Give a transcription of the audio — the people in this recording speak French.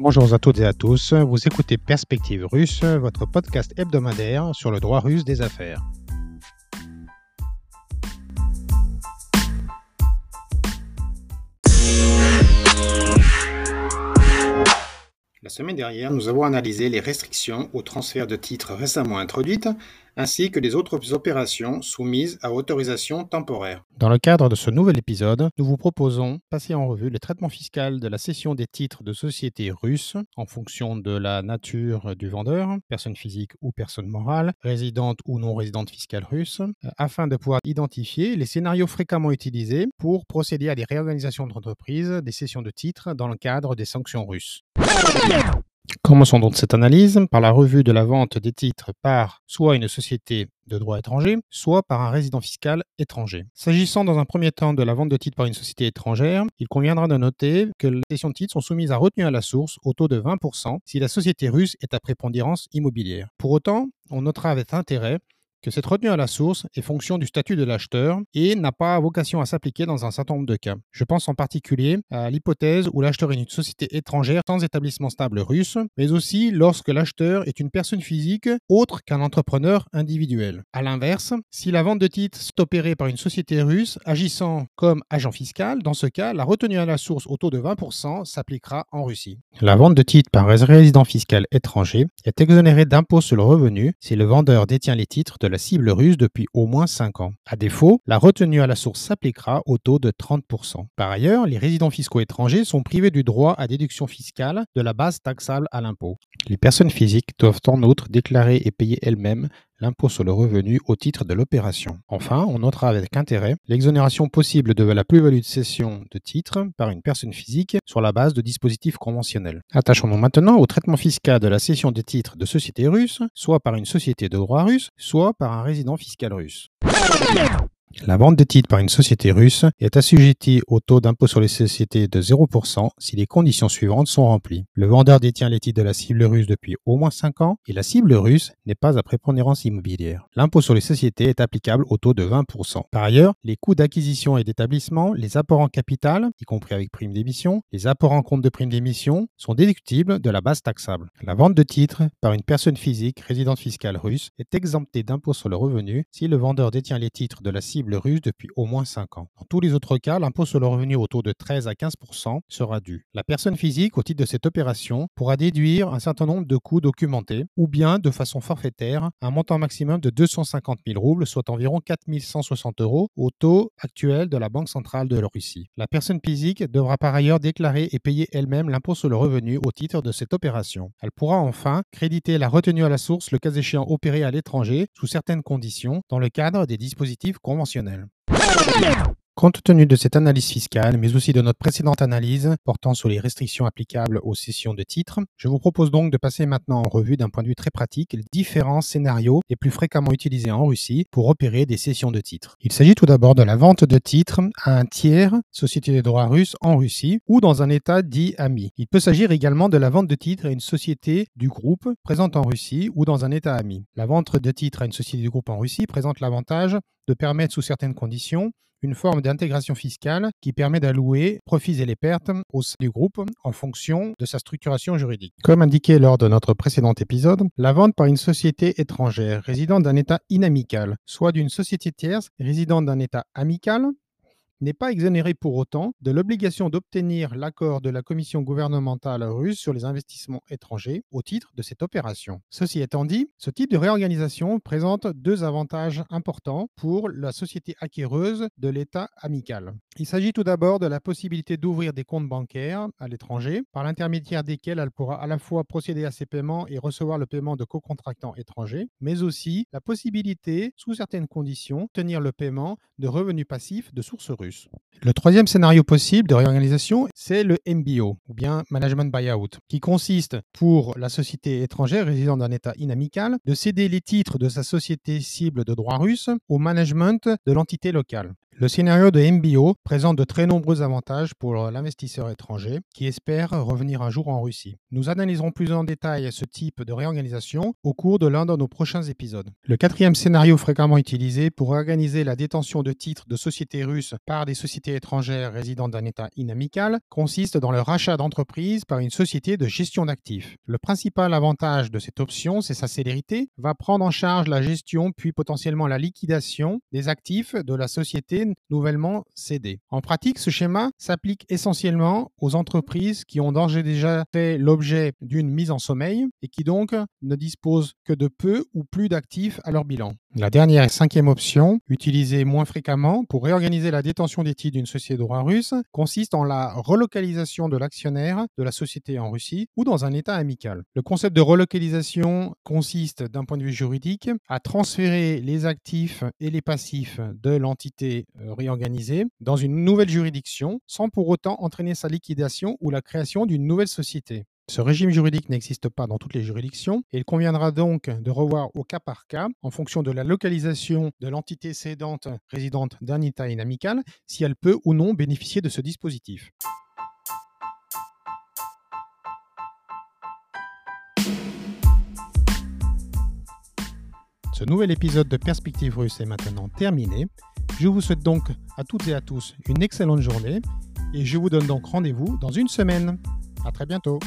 Bonjour à toutes et à tous, vous écoutez Perspective Russe, votre podcast hebdomadaire sur le droit russe des affaires. La semaine dernière, nous avons analysé les restrictions au transfert de titres récemment introduites, ainsi que les autres opérations soumises à autorisation temporaire. Dans le cadre de ce nouvel épisode, nous vous proposons de passer en revue le traitement fiscal de la cession des titres de sociétés russes en fonction de la nature du vendeur, personne physique ou personne morale, résidente ou non résidente fiscale russe, afin de pouvoir identifier les scénarios fréquemment utilisés pour procéder à des réorganisations d'entreprise, des cessions de titres dans le cadre des sanctions russes. Commençons donc cette analyse par la revue de la vente des titres par soit une société de droit étranger, soit par un résident fiscal étranger. S'agissant dans un premier temps de la vente de titres par une société étrangère, il conviendra de noter que les cessions de titres sont soumises à retenue à la source au taux de 20% si la société russe est à prépondérance immobilière. Pour autant, on notera avec intérêt que cette retenue à la source est fonction du statut de l'acheteur et n'a pas vocation à s'appliquer dans un certain nombre de cas. Je pense en particulier à l'hypothèse où l'acheteur est une société étrangère sans établissement stable russe, mais aussi lorsque l'acheteur est une personne physique autre qu'un entrepreneur individuel. A l'inverse, si la vente de titres est opérée par une société russe agissant comme agent fiscal, dans ce cas, la retenue à la source au taux de 20% s'appliquera en Russie. La vente de titres par un résident fiscal étranger est exonérée d'impôt sur le revenu si le vendeur détient les titres de la cible russe depuis au moins 5 ans. À défaut, la retenue à la source s'appliquera au taux de 30%. Par ailleurs, les résidents fiscaux étrangers sont privés du droit à déduction fiscale de la base taxable à l'impôt. Les personnes physiques doivent en outre déclarer et payer elles-mêmes l'impôt sur le revenu au titre de l'opération. Enfin, on notera avec intérêt l'exonération possible de la plus-value de cession de titres par une personne physique sur la base de dispositifs conventionnels. Attachons-nous maintenant au traitement fiscal de la cession des titres de sociétés russes, soit par une société de droit russe, soit par un résident fiscal russe. La vente de titres par une société russe est assujettie au taux d'impôt sur les sociétés de 0% si les conditions suivantes sont remplies. Le vendeur détient les titres de la cible russe depuis au moins 5 ans et la cible russe n'est pas à prépondérance immobilière. L'impôt sur les sociétés est applicable au taux de 20%. Par ailleurs, les coûts d'acquisition et d'établissement, les apports en capital, y compris avec prime d'émission, les apports en compte de prime d'émission, sont déductibles de la base taxable. La vente de titres par une personne physique résidente fiscale russe est exemptée d'impôt sur le revenu si le vendeur détient les titres de la cible russe depuis au moins 5 ans. Dans tous les autres cas, l'impôt sur le revenu au taux de 13 à 15% sera dû. La personne physique, au titre de cette opération, pourra déduire un certain nombre de coûts documentés ou bien, de façon forfaitaire, un montant maximum de 250 000 roubles, soit environ 4 160 euros, au taux actuel de la Banque centrale de la Russie. La personne physique devra par ailleurs déclarer et payer elle-même l'impôt sur le revenu au titre de cette opération. Elle pourra enfin créditer la retenue à la source, le cas échéant opérée à l'étranger, sous certaines conditions, dans le cadre des dispositifs conventionnels conventionnelle Compte tenu de cette analyse fiscale, mais aussi de notre précédente analyse portant sur les restrictions applicables aux cessions de titres, je vous propose donc de passer maintenant en revue d'un point de vue très pratique les différents scénarios les plus fréquemment utilisés en Russie pour opérer des cessions de titres. Il s'agit tout d'abord de la vente de titres à un tiers, société de droit russe en Russie ou dans un État dit ami. Il peut s'agir également de la vente de titres à une société du groupe présente en Russie ou dans un État ami. La vente de titres à une société du groupe en Russie présente l'avantage de permettre sous certaines conditions une forme d'intégration fiscale qui permet d'allouer profits et les pertes au sein du groupe en fonction de sa structuration juridique. Comme indiqué lors de notre précédent épisode, la vente par une société étrangère résidant d'un État inamical, soit d'une société tierce résidant d'un État amical, n'est pas exonéré pour autant de l'obligation d'obtenir l'accord de la Commission gouvernementale russe sur les investissements étrangers au titre de cette opération. Ceci étant dit, ce type de réorganisation présente deux avantages importants pour la société acquéreuse de l'État amical. Il s'agit tout d'abord de la possibilité d'ouvrir des comptes bancaires à l'étranger, par l'intermédiaire desquels elle pourra à la fois procéder à ses paiements et recevoir le paiement de co-contractants étrangers, mais aussi la possibilité, sous certaines conditions, le paiement de revenus passifs de sources Le troisième scénario possible de réorganisation, c'est le MBO, ou bien Management Buyout, qui consiste pour la société étrangère résidant d'un État inamical de céder les titres de sa société cible de droit russe au management de l'entité locale. Le scénario de MBO présente de très nombreux avantages pour l'investisseur étranger qui espère revenir un jour en Russie. Nous analyserons plus en détail ce type de réorganisation au cours de l'un de nos prochains épisodes. Le quatrième scénario fréquemment utilisé pour organiser la détention de titres de sociétés russes par des sociétés étrangères résidant d'un État inamical consiste dans le rachat d'entreprises par une société de gestion d'actifs. Le principal avantage de cette option, c'est sa célérité, va prendre en charge la gestion puis potentiellement la liquidation des actifs de la société nouvellement cédé. En pratique, ce schéma s'applique essentiellement aux entreprises qui ont d'ores déjà fait l'objet d'une mise en sommeil et qui donc ne disposent que de peu ou plus d'actifs à leur bilan. La dernière et cinquième option, utilisée moins fréquemment pour réorganiser la détention des titres d'une société de droit russe, consiste en la relocalisation de l'actionnaire de la société en Russie ou dans un État amical. Le concept de relocalisation consiste, d'un point de vue juridique, à transférer les actifs et les passifs de l'entité euh, réorganisée dans une nouvelle juridiction sans pour autant entraîner sa liquidation ou la création d'une nouvelle société. Ce régime juridique n'existe pas dans toutes les juridictions et il conviendra donc de revoir au cas par cas, en fonction de la localisation de l'entité cédante résidente d'un État inamical, si elle peut ou non bénéficier de ce dispositif. Ce nouvel épisode de Perspective Russe est maintenant terminé. Je vous souhaite donc à toutes et à tous une excellente journée et je vous donne donc rendez-vous dans une semaine. À très bientôt.